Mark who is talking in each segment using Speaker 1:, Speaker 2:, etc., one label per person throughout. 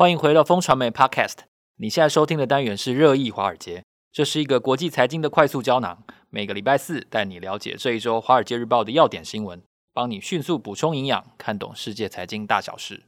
Speaker 1: 欢迎回到风传媒 Podcast。你现在收听的单元是热议华尔街，这是一个国际财经的快速胶囊。每个礼拜四带你了解这一周《华尔街日报》的要点新闻，帮你迅速补充营养，看懂世界财经大小事。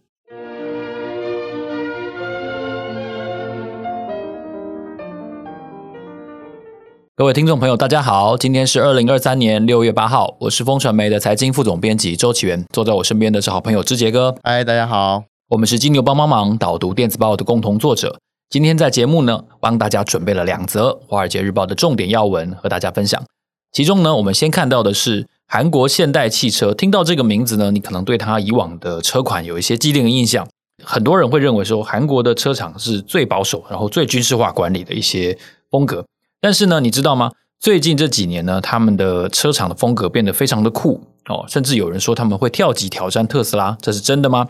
Speaker 1: 各位听众朋友，大家好，今天是二零二三年六月八号，我是风传媒的财经副总编辑周岐原，坐在我身边的是好朋友之杰哥。
Speaker 2: 嗨，大家好。
Speaker 1: 我们是金牛帮帮忙导读电子报的共同作者。今天在节目呢，帮大家准备了两则《华尔街日报》的重点要闻和大家分享。其中呢，我们先看到的是韩国现代汽车。听到这个名字呢，你可能对它以往的车款有一些既定的印象。很多人会认为说，韩国的车厂是最保守，然后最军事化管理的一些风格。但是呢，你知道吗？最近这几年呢，他们的车厂的风格变得非常的酷哦，甚至有人说他们会跳级挑战特斯拉，这是真的吗？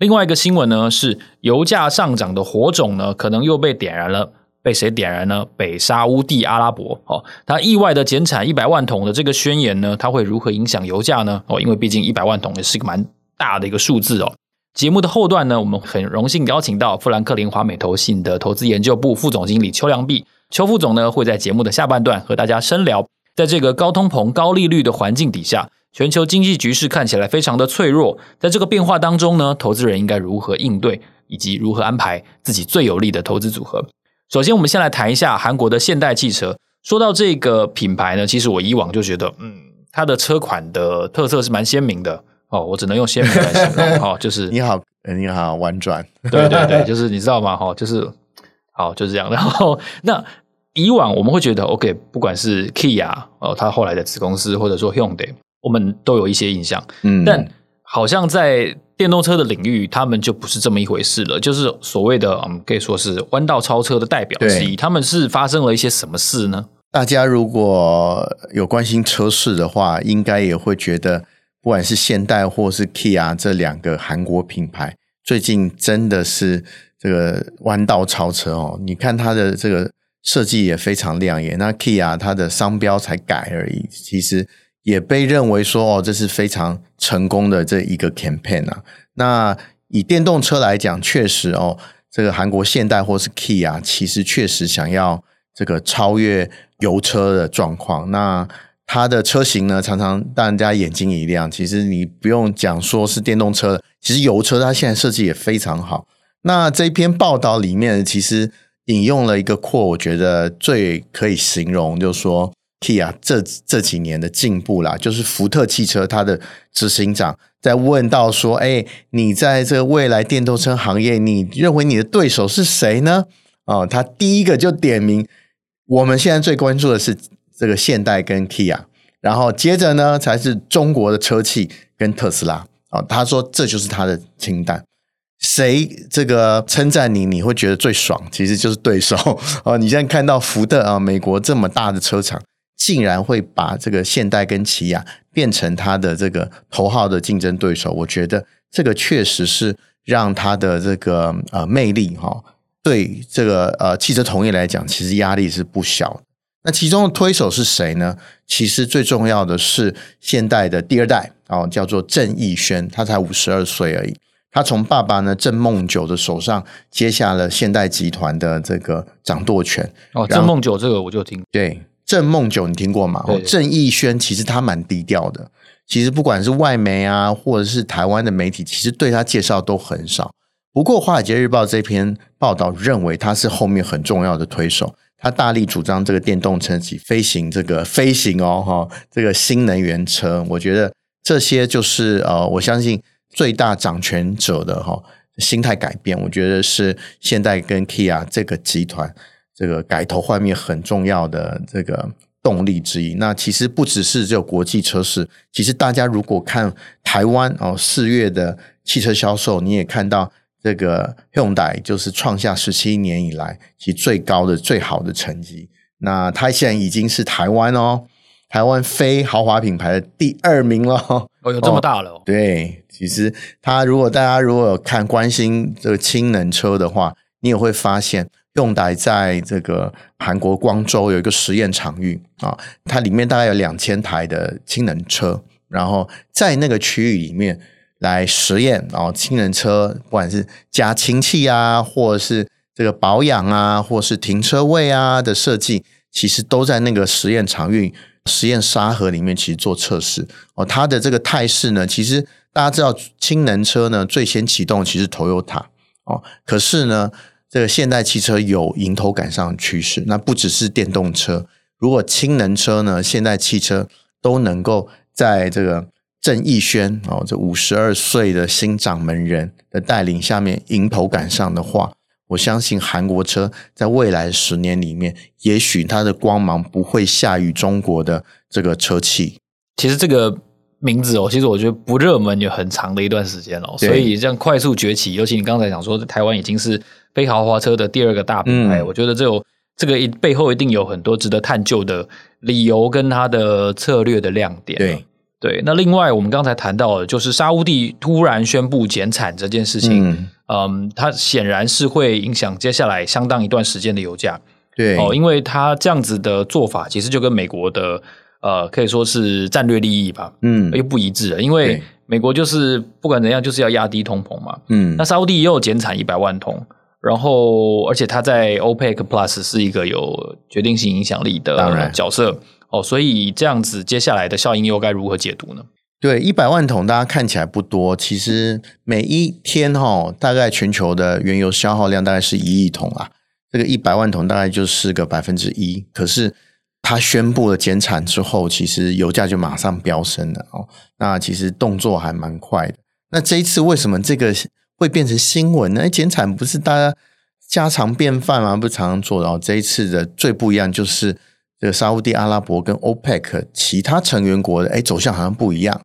Speaker 1: 另外一个新闻呢，是油价上涨的火种呢，可能又被点燃了。被谁点燃呢？北沙乌地阿拉伯哦，它意外的减产一百万桶的这个宣言呢，它会如何影响油价呢？哦，因为毕竟一百万桶也是个蛮大的一个数字哦。节目的后段呢，我们很荣幸邀请到富兰克林华美投信的投资研究部副总经理邱良弼，邱副总呢会在节目的下半段和大家深聊，在这个高通膨、高利率的环境底下。全球经济局势看起来非常的脆弱，在这个变化当中呢，投资人应该如何应对，以及如何安排自己最有利的投资组合？首先，我们先来谈一下韩国的现代汽车。说到这个品牌呢，其实我以往就觉得，嗯，它的车款的特色是蛮鲜明的哦，我只能用鲜明来形容哦，就是
Speaker 2: 你好，你好，婉转，
Speaker 1: 对对对，就是你知道吗？哈，就是好，就是这样。然后那以往我们会觉得，OK，不管是 Kia 哦，它后来的子公司，或者说 Hyundai。我们都有一些印象，嗯，但好像在电动车的领域，他们就不是这么一回事了。就是所谓的，嗯，可以说是弯道超车的代表之一。他们是发生了一些什么事呢？
Speaker 2: 大家如果有关心车市的话，应该也会觉得，不管是现代或是 Kia 这两个韩国品牌，最近真的是这个弯道超车哦。你看它的这个设计也非常亮眼。那 Kia 它的商标才改而已，其实。也被认为说哦，这是非常成功的这一个 campaign 啊。那以电动车来讲，确实哦，这个韩国现代或是 Kia，其实确实想要这个超越油车的状况。那它的车型呢，常常让人家眼睛一亮。其实你不用讲说是电动车，其实油车它现在设计也非常好。那这篇报道里面其实引用了一个 quote，我觉得最可以形容，就是说。Kia 这这几年的进步啦，就是福特汽车它的执行长在问到说：“哎，你在这个未来电动车行业，你认为你的对手是谁呢？”哦，他第一个就点名，我们现在最关注的是这个现代跟 Kia，然后接着呢才是中国的车企跟特斯拉。哦，他说这就是他的清单，谁这个称赞你，你会觉得最爽，其实就是对手。哦，你现在看到福特啊，美国这么大的车厂。竟然会把这个现代跟起亚变成他的这个头号的竞争对手，我觉得这个确实是让他的这个呃魅力哈，对这个呃汽车同业来讲，其实压力是不小的。那其中的推手是谁呢？其实最重要的是现代的第二代哦，叫做郑义轩，他才五十二岁而已。他从爸爸呢郑梦九的手上接下了现代集团的这个掌舵权。
Speaker 1: 哦，郑梦九这个我就听
Speaker 2: 对。郑梦九，你听过吗？郑义宣其实他蛮低调的，其实不管是外媒啊，或者是台湾的媒体，其实对他介绍都很少。不过《华尔街日报》这篇报道认为他是后面很重要的推手，他大力主张这个电动车及飞行这个飞行哦，哈，这个新能源车。我觉得这些就是呃，我相信最大掌权者的哈心态改变，我觉得是现代跟 Kia 这个集团。这个改头换面很重要的这个动力之一。那其实不只是只有国际车市，其实大家如果看台湾哦四月的汽车销售，你也看到这个 Hyundai 就是创下十七年以来其最高的最好的成绩。那它现在已经是台湾哦，台湾非豪华品牌的第二名了。
Speaker 1: 哦，有这么大了哦。
Speaker 2: 哦，对，其实它如果大家如果有看关心这个氢能车的话，你也会发现。用来在这个韩国光州有一个实验场域啊，它里面大概有两千台的氢能车，然后在那个区域里面，来实验哦，氢能车不管是加氢气啊，或者是这个保养啊，或是停车位啊的设计，其实都在那个实验场域、实验沙盒里面其实做测试哦。它的这个态势呢，其实大家知道，氢能车呢最先启动其实 Toyota 哦，可是呢，这个现代汽车有迎头赶上的趋势。那不只是电动车，如果氢能车呢，现代汽车都能够在这个。郑义轩哦，这五十二岁的新掌门人的带领下面迎头赶上的话，我相信韩国车在未来十年里面，也许它的光芒不会下于中国的这个车企。
Speaker 1: 其实这个名字哦，其实我觉得不热门有很长的一段时间哦，所以这样快速崛起，尤其你刚才讲说，台湾已经是非豪华车的第二个大品牌，嗯、我觉得这有这个一背后一定有很多值得探究的理由跟它的策略的亮点。
Speaker 2: 对。
Speaker 1: 对，那另外我们刚才谈到的，就是沙乌地突然宣布减产这件事情，嗯，嗯，它显然是会影响接下来相当一段时间的油价。
Speaker 2: 对，
Speaker 1: 哦，因为它这样子的做法，其实就跟美国的呃可以说是战略利益吧，嗯，又不一致了。因为美国就是不管怎样，就是要压低通膨嘛，嗯，那沙乌地也有减产一百万桶，然后而且它在 OPEC Plus 是一个有决定性影响力的角色。哦，所以这样子，接下来的效应又该如何解读呢？
Speaker 2: 对，一百万桶大家看起来不多，其实每一天哈、哦，大概全球的原油消耗量大概是一亿桶啊。这个一百万桶大概就是个百分之一。可是他宣布了减产之后，其实油价就马上飙升了哦。那其实动作还蛮快的。那这一次为什么这个会变成新闻呢？减产不是大家家常便饭吗？不是常常做的。然后这一次的最不一样就是。这个沙乌地阿拉伯跟 OPEC 其他成员国的哎走向好像不一样。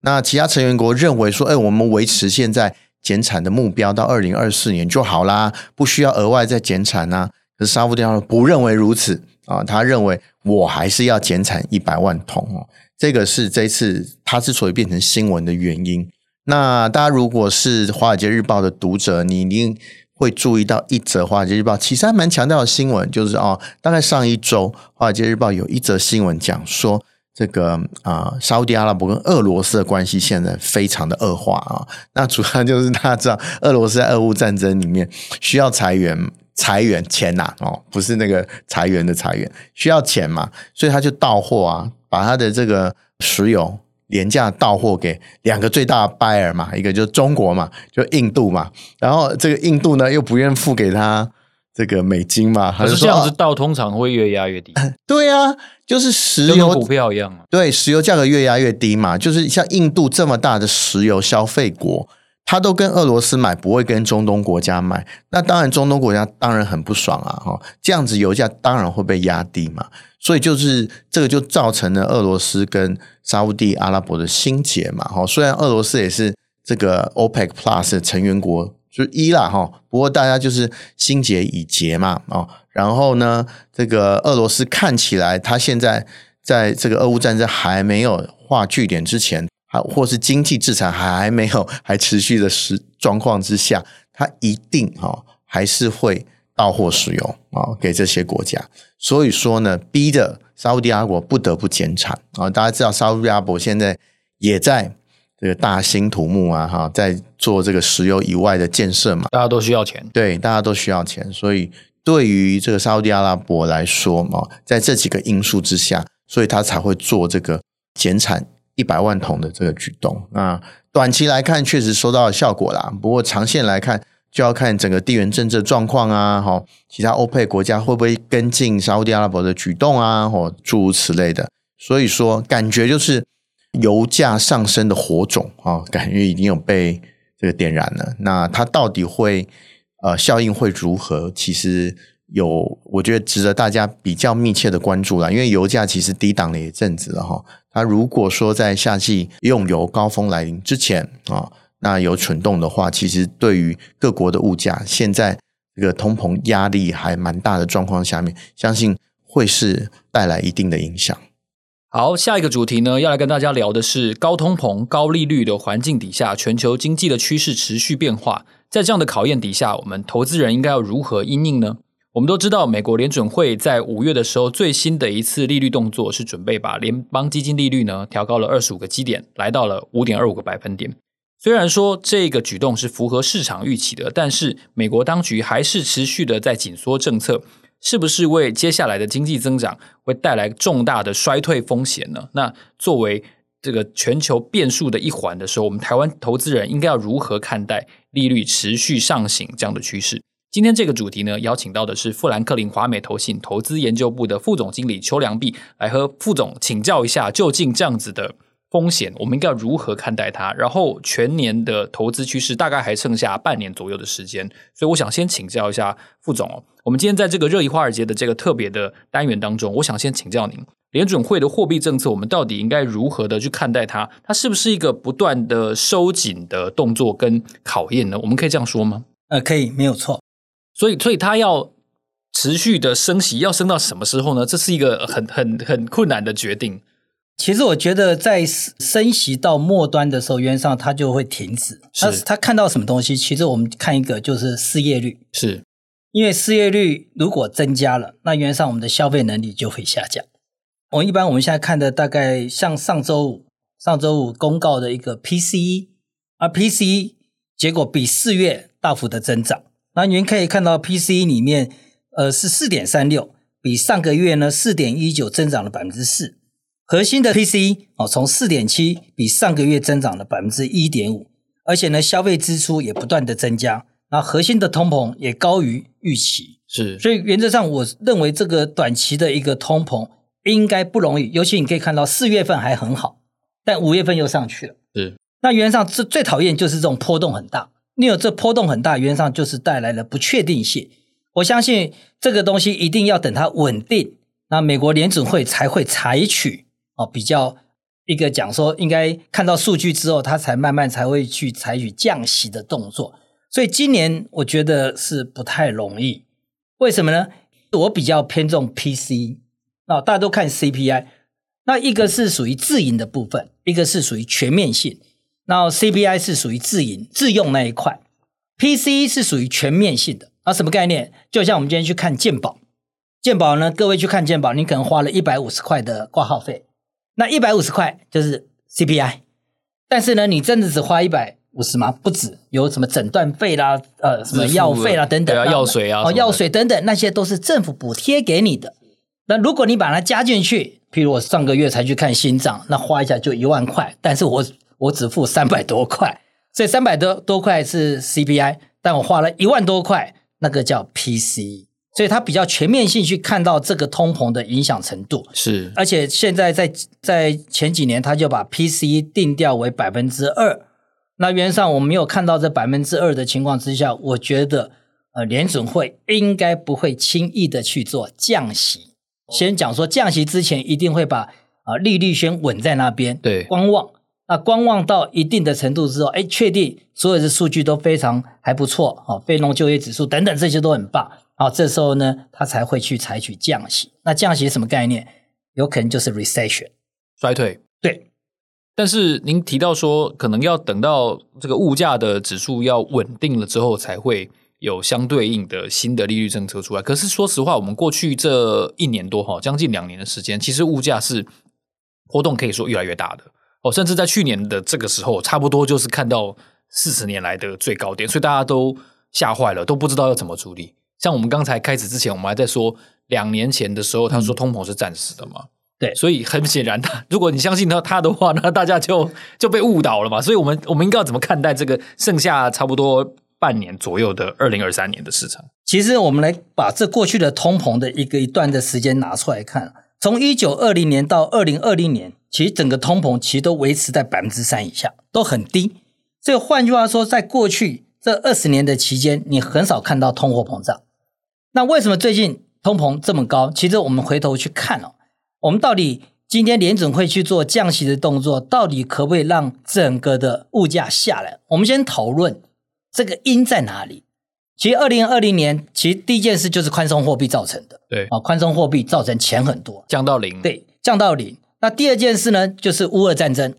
Speaker 2: 那其他成员国认为说，哎，我们维持现在减产的目标到二零二四年就好啦，不需要额外再减产呐。可是沙乌地阿拉伯不认为如此啊，他认为我还是要减产一百万桶哦。这个是这次他之所以变成新闻的原因。那大家如果是华尔街日报的读者，你一定。会注意到一则《华尔街日报》其实还蛮强调的新闻，就是哦，大概上一周《华尔街日报》有一则新闻讲说，这个啊、沙乌地阿拉伯跟俄罗斯的关系现在非常的恶化啊。那主要就是大家知道，俄罗斯在俄乌战争里面需要裁员，裁员钱呐哦，不是那个裁员的裁员，需要钱嘛，所以他就到货啊，把他的这个石油。廉价到货给两个最大的 buyer 嘛，一个就是中国嘛，就印度嘛，然后这个印度呢又不愿付给他这个美金嘛，
Speaker 1: 可是这样子到通常会越压越低。
Speaker 2: 对啊，就是石油
Speaker 1: 股票一样啊。
Speaker 2: 对，石油价格越压越低嘛，就是像印度这么大的石油消费国，他都跟俄罗斯买，不会跟中东国家买，那当然中东国家当然很不爽啊，哈，这样子油价当然会被压低嘛。所以就是这个就造成了俄罗斯跟沙乌地阿拉伯的心结嘛，哈。虽然俄罗斯也是这个 OPEC Plus 的成员国之一啦，哈。不过大家就是心结已结嘛，哦。然后呢，这个俄罗斯看起来他现在在这个俄乌战争还没有画句点之前，还或是经济制裁还没有还持续的时状况之下，他一定哈还是会。到货石油啊，给这些国家，所以说呢，逼着沙乌地阿拉伯不得不减产啊。大家知道，沙乌地阿拉伯现在也在这个大兴土木啊，哈，在做这个石油以外的建设嘛。
Speaker 1: 大家都需要钱，
Speaker 2: 对，大家都需要钱，所以对于这个沙乌地阿拉伯来说嘛，在这几个因素之下，所以他才会做这个减产一百万桶的这个举动。那短期来看，确实收到了效果啦。不过长线来看，就要看整个地缘政治状况啊，哈，其他欧佩国家会不会跟进沙乌地阿拉伯的举动啊，或诸如此类的。所以说，感觉就是油价上升的火种啊，感觉已经有被这个点燃了。那它到底会呃效应会如何？其实有，我觉得值得大家比较密切的关注了。因为油价其实低档了一阵子了哈。它如果说在夏季用油高峰来临之前啊。那有蠢动的话，其实对于各国的物价，现在这个通膨压力还蛮大的状况下面，相信会是带来一定的影响。
Speaker 1: 好，下一个主题呢，要来跟大家聊的是高通膨、高利率的环境底下，全球经济的趋势持续变化。在这样的考验底下，我们投资人应该要如何因应呢？我们都知道，美国联准会在五月的时候，最新的一次利率动作是准备把联邦基金利率呢调高了二十五个基点，来到了五点二五个百分点。虽然说这个举动是符合市场预期的，但是美国当局还是持续的在紧缩政策，是不是为接下来的经济增长会带来重大的衰退风险呢？那作为这个全球变数的一环的时候，我们台湾投资人应该要如何看待利率持续上行这样的趋势？今天这个主题呢，邀请到的是富兰克林华美投信投资研究部的副总经理邱良弼，来和副总请教一下，究竟这样子的。风险，我们应该要如何看待它？然后全年的投资趋势大概还剩下半年左右的时间，所以我想先请教一下副总哦。我们今天在这个热议华尔街的这个特别的单元当中，我想先请教您，联准会的货币政策，我们到底应该如何的去看待它？它是不是一个不断的收紧的动作跟考验呢？我们可以这样说吗？
Speaker 3: 呃，可以，没有错。
Speaker 1: 所以，所以它要持续的升息，要升到什么时候呢？这是一个很很很困难的决定。
Speaker 3: 其实我觉得，在升息到末端的时候，原则上它就会停止。他他看到什么东西？其实我们看一个，就是失业率。
Speaker 1: 是，
Speaker 3: 因为失业率如果增加了，那原则上我们的消费能力就会下降。我们一般我们现在看的，大概像上周五，上周五公告的一个 PCE，而 PCE 结果比四月大幅的增长。那您可以看到 PCE 里面，呃，是四点三六，比上个月呢四点一九增长了百分之四。核心的 PCE 哦，从四点七比上个月增长了百分之一点五，而且呢，消费支出也不断的增加，那核心的通膨也高于预期，
Speaker 1: 是，
Speaker 3: 所以原则上我认为这个短期的一个通膨应该不容易，尤其你可以看到四月份还很好，但五月份又上去了，
Speaker 1: 是，
Speaker 3: 那原则上最最讨厌就是这种波动很大，你有这波动很大，原则上就是带来了不确定性，我相信这个东西一定要等它稳定，那美国联准会才会采取。哦，比较一个讲说，应该看到数据之后，他才慢慢才会去采取降息的动作。所以今年我觉得是不太容易。为什么呢？我比较偏重 P C 啊大家都看 CPI，那一个是属于自营的部分，一个是属于全面性。那 CPI 是属于自营自用那一块，P C 是属于全面性的。那什么概念？就像我们今天去看健保，健保呢，各位去看健保，你可能花了一百五十块的挂号费。那一百五十块就是 CPI，但是呢，你真的只花一百五十吗？不止，有什么诊断费啦，呃，什么药费啦等等，
Speaker 1: 啊、药水啊，
Speaker 3: 哦，药水等等，那些都是政府补贴给你的。那如果你把它加进去，譬如我上个月才去看心脏，那花一下就一万块，但是我我只付三百多块，所以三百多多块是 CPI，但我花了一万多块，那个叫 PCE。所以他比较全面性去看到这个通膨的影响程度
Speaker 1: 是，
Speaker 3: 而且现在在在前几年，他就把 PCE 定调为百分之二。那原则上我们没有看到这百分之二的情况之下，我觉得呃联准会应该不会轻易的去做降息。先讲说降息之前一定会把啊利率先稳在那边，
Speaker 1: 对，
Speaker 3: 观望。那观望到一定的程度之后，哎，确定所有的数据都非常还不错，哦，非农就业指数等等这些都很棒。好，这时候呢，他才会去采取降息。那降息什么概念？有可能就是 recession
Speaker 1: 衰退。
Speaker 3: 对，
Speaker 1: 但是您提到说，可能要等到这个物价的指数要稳定了之后，才会有相对应的新的利率政策出来。可是说实话，我们过去这一年多哈，将近两年的时间，其实物价是波动可以说越来越大的哦，甚至在去年的这个时候，差不多就是看到四十年来的最高点，所以大家都吓坏了，都不知道要怎么处理。像我们刚才开始之前，我们还在说两年前的时候，他说通膨是暂时的嘛？
Speaker 3: 嗯、对，
Speaker 1: 所以很显然，他 如果你相信他他的话，那大家就就被误导了嘛。所以我们我们应该要怎么看待这个剩下差不多半年左右的二零二三年的市场？
Speaker 3: 其实我们来把这过去的通膨的一个一段的时间拿出来看，从一九二零年到二零二零年，其实整个通膨其实都维持在百分之三以下，都很低。所以换句话说，在过去这二十年的期间，你很少看到通货膨胀。那为什么最近通膨这么高？其实我们回头去看哦，我们到底今天联准会去做降息的动作，到底可不可以让整个的物价下来？我们先讨论这个因在哪里。其实二零二零年，其实第一件事就是宽松货币造成的，
Speaker 1: 对
Speaker 3: 啊，宽松货币造成钱很多
Speaker 1: 降到零，
Speaker 3: 对，降到零。那第二件事呢，就是乌俄战争，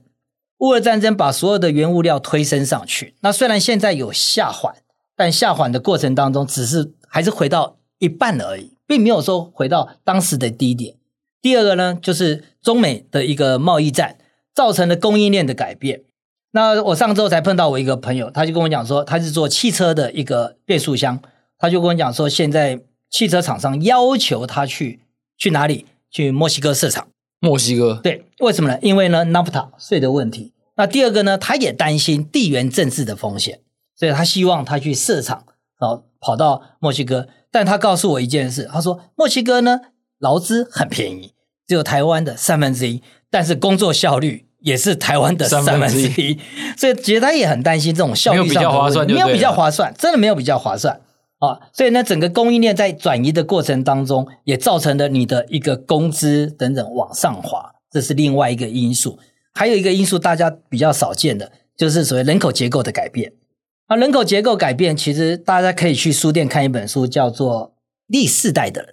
Speaker 3: 乌俄战争把所有的原物料推升上去。那虽然现在有下缓，但下缓的过程当中，只是还是回到。一半而已，并没有说回到当时的低点。第二个呢，就是中美的一个贸易战造成了供应链的改变。那我上周才碰到我一个朋友，他就跟我讲说，他是做汽车的一个变速箱，他就跟我讲说，现在汽车厂商要求他去去哪里？去墨西哥市场。
Speaker 1: 墨西哥？
Speaker 3: 对，为什么呢？因为呢，NAFTA 税的问题。那第二个呢，他也担心地缘政治的风险，所以他希望他去设厂，然后跑到墨西哥。但他告诉我一件事，他说墨西哥呢，劳资很便宜，只有台湾的三分之一，但是工作效率。也是台湾的三分之一，所以其实他也很担心这种效率上的问题，没有比较划算，真的没有比较划算啊！所以呢，整个供应链在转移的过程当中，也造成了你的一个工资等等往上滑，这是另外一个因素。还有一个因素，大家比较少见的，就是所谓人口结构的改变。啊，人口结构改变，其实大家可以去书店看一本书，叫做《历世代的人》。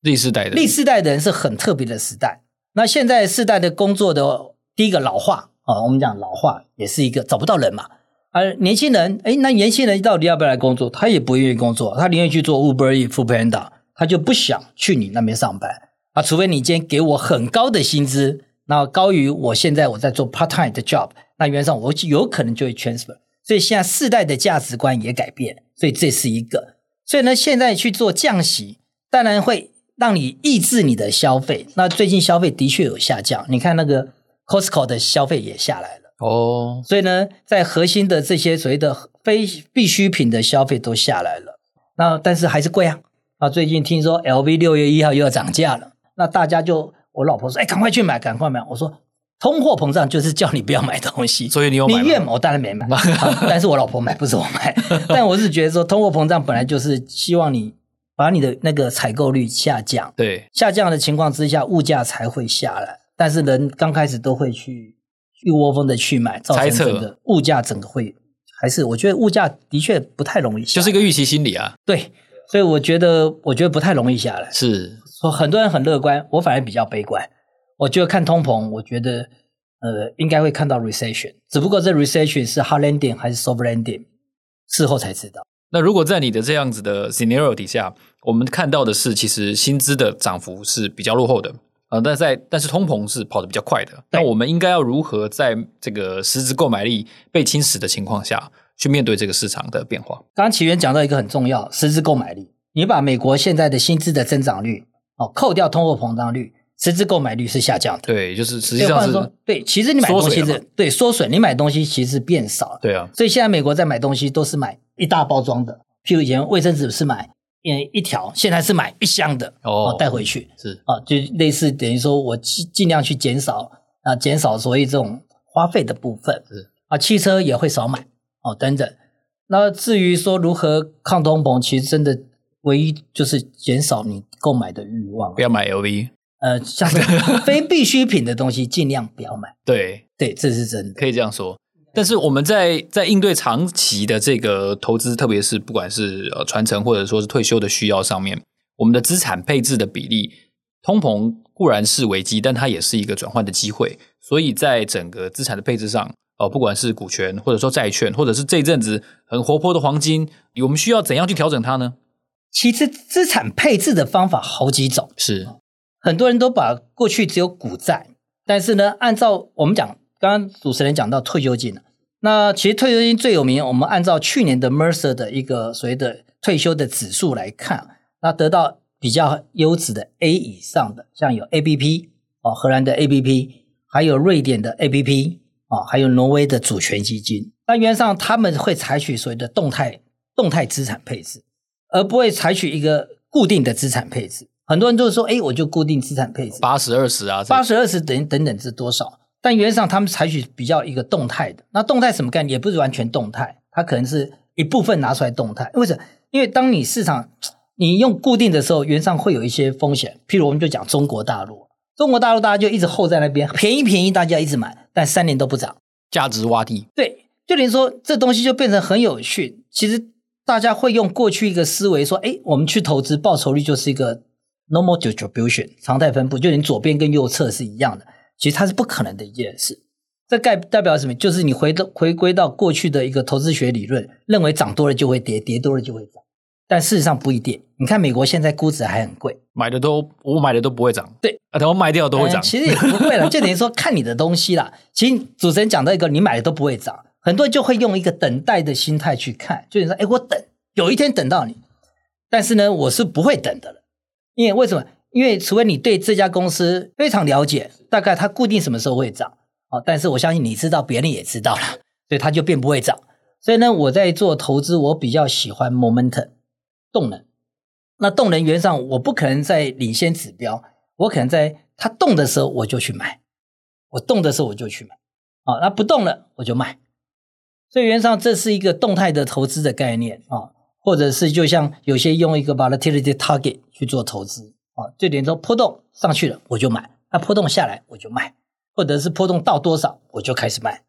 Speaker 1: 历世代的
Speaker 3: 历世代的人是很特别的时代。那现在世代的工作的。第一个老化啊，我们讲老化也是一个找不到人嘛。而年轻人，哎，那年轻人到底要不要来工作？他也不愿意工作，他宁愿去做 Uber Eats、Foodpanda，他就不想去你那边上班啊。除非你今天给我很高的薪资，那高于我现在我在做 part time 的 job，那原则上我有可能就会 transfer。所以现在世代的价值观也改变，所以这是一个。所以呢，现在去做降息，当然会让你抑制你的消费。那最近消费的确有下降，你看那个。Costco 的消费也下来了哦，所以呢，在核心的这些所谓的非必需品的消费都下来了。那但是还是贵啊！啊，最近听说 LV 六月一号又要涨价了，那大家就我老婆说：“哎，赶快去买，赶快买！”我说：“通货膨胀就是叫你不要买东西。”
Speaker 1: 所以你有买？
Speaker 3: 你越买，我当然没买。但是我老婆买，不是我买。但我是觉得说，通货膨胀本来就是希望你把你的那个采购率下降，
Speaker 1: 对，
Speaker 3: 下降的情况之下，物价才会下来。但是人刚开始都会去一窝蜂的去买，造成整个物价整个会还是我觉得物价的确不太容易下来，
Speaker 1: 就是一个预期心理啊。
Speaker 3: 对，所以我觉得我觉得不太容易下来。
Speaker 1: 是，
Speaker 3: 很多人很乐观，我反而比较悲观。我觉得看通膨，我觉得呃应该会看到 recession，只不过这 recession 是 hard landing 还是 soft landing，事后才知道。
Speaker 1: 那如果在你的这样子的 scenario 底下，我们看到的是其实薪资的涨幅是比较落后的。啊，但在但是通膨是跑得比较快的。那我们应该要如何在这个实质购买力被侵蚀的情况下去面对这个市场的变化？
Speaker 3: 刚刚启源讲到一个很重要，实质购买力。你把美国现在的薪资的增长率哦，扣掉通货膨胀率，实质购买率是下降的。
Speaker 1: 对，就是实际上是说，
Speaker 3: 对，其实你买东西是对缩水，你买东西其实变少。
Speaker 1: 对啊，
Speaker 3: 所以现在美国在买东西都是买一大包装的，譬如以前卫生纸是买。一条，现在是买一箱的哦，带回去
Speaker 1: 是
Speaker 3: 啊，就类似等于说我尽尽量去减少啊，减少所谓这种花费的部分是啊，汽车也会少买哦，等等。那至于说如何抗通膨，其实真的唯一就是减少你购买的欲望，
Speaker 1: 不要买 LV，
Speaker 3: 呃，像是 非必需品的东西尽量不要买。
Speaker 1: 对
Speaker 3: 对，这是真的，
Speaker 1: 可以这样说。但是我们在在应对长期的这个投资，特别是不管是呃传承或者说是退休的需要上面，我们的资产配置的比例，通膨固然是危机，但它也是一个转换的机会。所以在整个资产的配置上，呃，不管是股权或者说债券，或者是这一阵子很活泼的黄金，我们需要怎样去调整它呢？
Speaker 3: 其实资产配置的方法好几种，
Speaker 1: 是
Speaker 3: 很多人都把过去只有股债，但是呢，按照我们讲，刚刚主持人讲到退休金那其实退休金最有名，我们按照去年的 Mercer 的一个所谓的退休的指数来看，那得到比较优质的 A 以上的，像有 ABP 哦，荷兰的 ABP，还有瑞典的 ABP 啊，还有挪威的主权基金。那原则上他们会采取所谓的动态动态资产配置，而不会采取一个固定的资产配置。很多人都是说，哎，我就固定资产配置，
Speaker 1: 八十二十啊，
Speaker 3: 八十二十等等等是多少？但原则上，他们采取比较一个动态的。那动态什么概念？也不是完全动态，它可能是一部分拿出来动态。为什么？因为当你市场你用固定的时候，原则上会有一些风险。譬如我们就讲中国大陆，中国大陆大家就一直候在那边，便宜便宜，大家一直买，但三年都不涨，
Speaker 1: 价值洼地。
Speaker 3: 对，就等于说这东西就变成很有趣。其实大家会用过去一个思维说，哎，我们去投资报酬率就是一个 normal distribution 常态分布，就你左边跟右侧是一样的。其实它是不可能的一件事，这代代表什么？就是你回到回归到过去的一个投资学理论，认为涨多了就会跌，跌多了就会涨。但事实上不一定。你看美国现在估值还很贵，
Speaker 1: 买的都我买的都不会涨。
Speaker 3: 对
Speaker 1: 啊，等我卖掉都会涨。
Speaker 3: 嗯，其实也不会了，就等于说看你的东西啦。其实主持人讲到一个，你买的都不会涨，很多人就会用一个等待的心态去看，就是说，哎，我等有一天等到你，但是呢，我是不会等的了，因为为什么？因为除非你对这家公司非常了解，大概它固定什么时候会涨啊，但是我相信你知道，别人也知道了，所以它就变不会涨。所以呢，我在做投资，我比较喜欢 momentum 动能。那动能原上，我不可能在领先指标，我可能在它动的时候我就去买，我动的时候我就去买，啊，那不动了我就卖。所以原上这是一个动态的投资的概念啊，或者是就像有些用一个 volatility target 去做投资啊，就等于说波动上去了我就买，那波动下来我就卖，或者是波动到多少我就开始卖。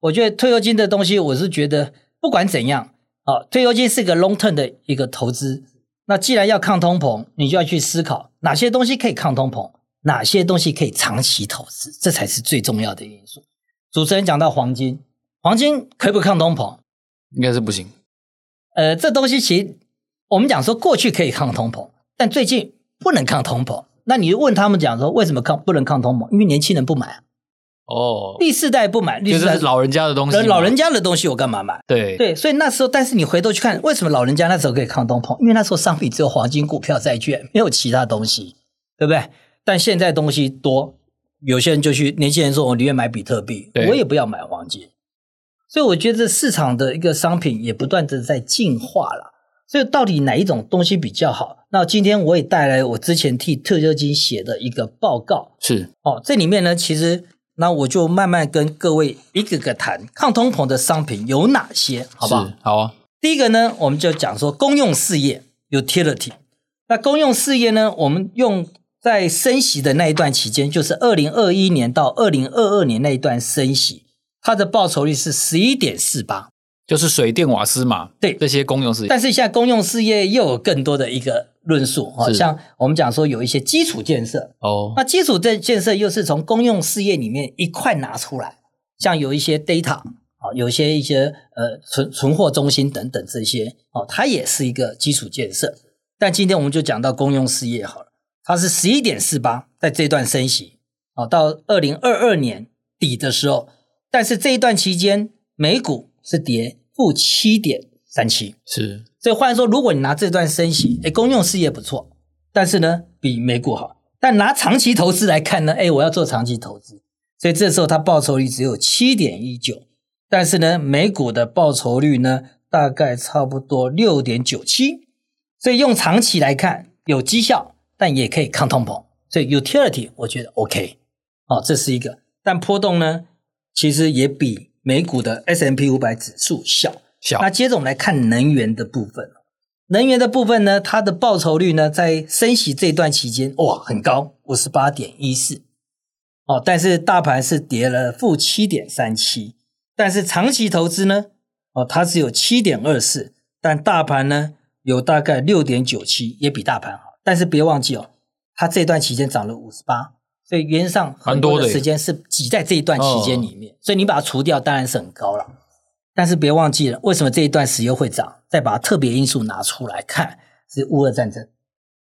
Speaker 3: 我觉得退休金的东西，我是觉得不管怎样啊，退休金是个 long term 的一个投资。那既然要抗通膨，你就要去思考哪些东西可以抗通膨，哪些东西可以长期投资，这才是最重要的因素。主持人讲到黄金，黄金可不可以抗通膨？
Speaker 1: 应该是不行。
Speaker 3: 呃，这东西其实我们讲说过去可以抗通膨，但最近不能抗通膨。那你问他们讲说为什么抗不能抗通膨？因为年轻人不买啊。
Speaker 1: 哦，
Speaker 3: 第四代不买，第四代
Speaker 1: 就是老人家的东西。
Speaker 3: 老人家的东西我干嘛买？
Speaker 1: 对
Speaker 3: 对，所以那时候，但是你回头去看，为什么老人家那时候可以抗通膨？因为那时候商品只有黄金、股票、债券，没有其他东西，对不对？但现在东西多，有些人就去，年轻人说我宁愿买比特币，我也不要买黄金。所以我觉得市场的一个商品也不断的在进化了。所以到底哪一种东西比较好？那今天我也带来我之前替特休金写的一个报告，
Speaker 1: 是
Speaker 3: 哦，这里面呢其实。那我就慢慢跟各位一个个谈抗通膨的商品有哪些，好不好？
Speaker 1: 好啊。
Speaker 3: 第一个呢，我们就讲说公用事业 utility。那公用事业呢，我们用在升息的那一段期间，就是二零二一年到二零二二年那一段升息，它的报酬率是十一点四八。
Speaker 1: 就是水电瓦斯嘛，
Speaker 3: 对
Speaker 1: 这些公用事业，
Speaker 3: 但是现在公用事业又有更多的一个论述，好像我们讲说有一些基础建设
Speaker 1: 哦，
Speaker 3: 那基础建建设又是从公用事业里面一块拿出来，像有一些 data 啊，有一些一些呃存存货中心等等这些哦，它也是一个基础建设。但今天我们就讲到公用事业好了，它是十一点四八，在这段升息啊，到二零二二年底的时候，但是这一段期间美股。是跌负七点三七，
Speaker 1: 是。
Speaker 3: 所以换言说，如果你拿这段升息，哎，公用事业不错，但是呢，比美股好。但拿长期投资来看呢，哎，我要做长期投资，所以这时候它报酬率只有七点一九，但是呢，美股的报酬率呢，大概差不多六点九七。所以用长期来看，有绩效，但也可以抗通膨。所以 utility 我觉得 OK，哦，这是一个。但波动呢，其实也比。美股的 S M P 五百指数小，
Speaker 1: 小。
Speaker 3: 那接着我们来看能源的部分。能源的部分呢，它的报酬率呢，在升息这段期间，哇，很高，五十八点一四。哦，但是大盘是跌了负七点三七。但是长期投资呢，哦，它只有七点二四，但大盘呢有大概六点九七，也比大盘好。但是别忘记哦，它这段期间涨了五十八。所以原则上很多的时间是挤在这一段期间里面，哦，所以你把它除掉，当然是很高了。但是别忘记了，为什么这一段石油会涨？再把特别因素拿出来看，是乌俄战争。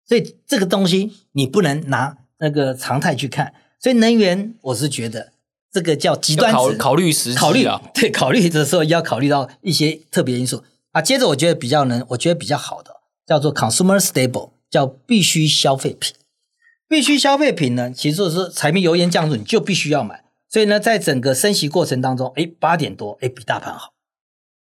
Speaker 3: 所以这个东西你不能拿那个常态去看。所以能源，我是觉得这个叫极端
Speaker 1: 考考虑时
Speaker 3: 考虑啊对考虑的时候要考虑到一些特别因素啊。接着我觉得比较能，我觉得比较好的叫做 consumer stable，叫必须消费品。必须消费品呢，其实就是柴米油盐酱醋，你就必须要买。所以呢，在整个升息过程当中，哎，八点多，哎，比大盘好，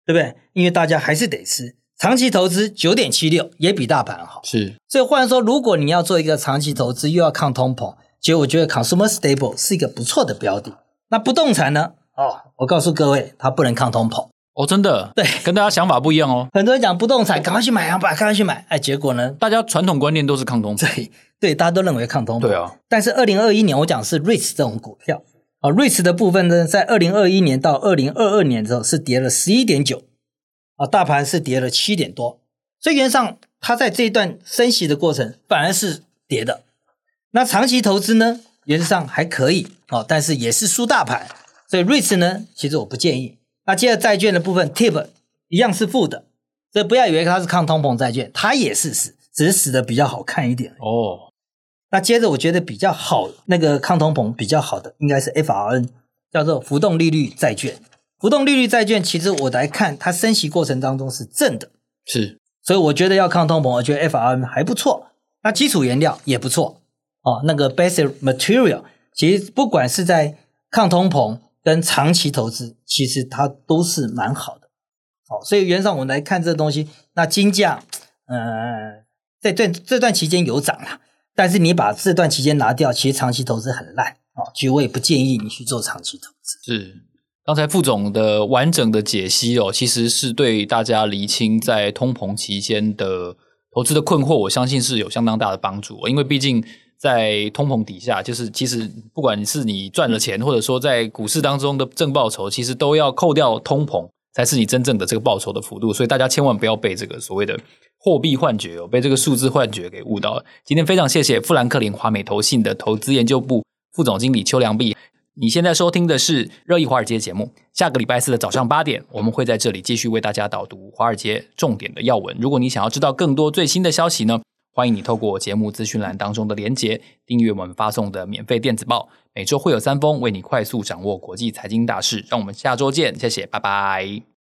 Speaker 3: 对不对？因为大家还是得吃。长期投资九点七六，也比大盘好。
Speaker 1: 是。
Speaker 3: 所以换说，如果你要做一个长期投资，又要抗通膨，其实我觉得 consumer stable 是一个不错的标的。那不动产呢？哦，我告诉各位，它不能抗通膨。
Speaker 1: 哦，真的？
Speaker 3: 对，
Speaker 1: 跟大家想法不一样哦。
Speaker 3: 很多人讲不动产，赶快去买啊，赶快去买。哎，结果呢？
Speaker 1: 大家传统观念都是抗通膨。
Speaker 3: 对。对，大家都认为抗通膨。
Speaker 1: 对啊，
Speaker 3: 但是二零二一年我讲是 REITs 这种股票啊，REITs 的部分呢，在二零二一年到二零二二年之后是跌了十一点九啊，大盘是跌了七点多，所以原上它在这一段升息的过程反而是跌的。那长期投资呢，原则上还可以啊，但是也是输大盘，所以瑞士呢，其实我不建议。那接着债券的部分，TIP 一样是负的，所以不要以为它是抗通膨债券，它也是死，只是死的比较好看一点
Speaker 1: 哦。
Speaker 3: 那接着我觉得比较好，那个抗通膨比较好的应该是 FRN，叫做浮动利率债券。浮动利率债券其实我来看，它升息过程当中是正的，
Speaker 1: 是，
Speaker 3: 所以我觉得要抗通膨，我觉得 FRN 还不错。那基础原料也不错哦，那个 basic material 其实不管是在抗通膨跟长期投资，其实它都是蛮好的。好，所以原上我们来看这个东西，那金价，呃，在这这段期间有涨了。但是你把这段期间拿掉，其实长期投资很烂啊，其实我也不建议你去做长期投资。
Speaker 1: 是，刚才副总的完整的解析哦，其实是对大家厘清在通膨期间的投资的困惑，我相信是有相当大的帮助。因为毕竟在通膨底下，就是其实不管是你赚了钱，或者说在股市当中的正报酬，其实都要扣掉通膨，才是你真正的这个报酬的幅度。所以大家千万不要被这个所谓的。货币幻觉哦，被这个数字幻觉给误导了。今天非常谢谢富兰克林华美投信的投资研究部副总经理邱良弼。你现在收听的是热议华尔街节目。下个礼拜四的早上八点，我们会在这里继续为大家导读华尔街重点的要闻。如果你想要知道更多最新的消息呢，欢迎你透过节目资讯栏当中的连结订阅我们发送的免费电子报。每周会有三封，为你快速掌握国际财经大事。让我们下周见，谢谢，拜拜。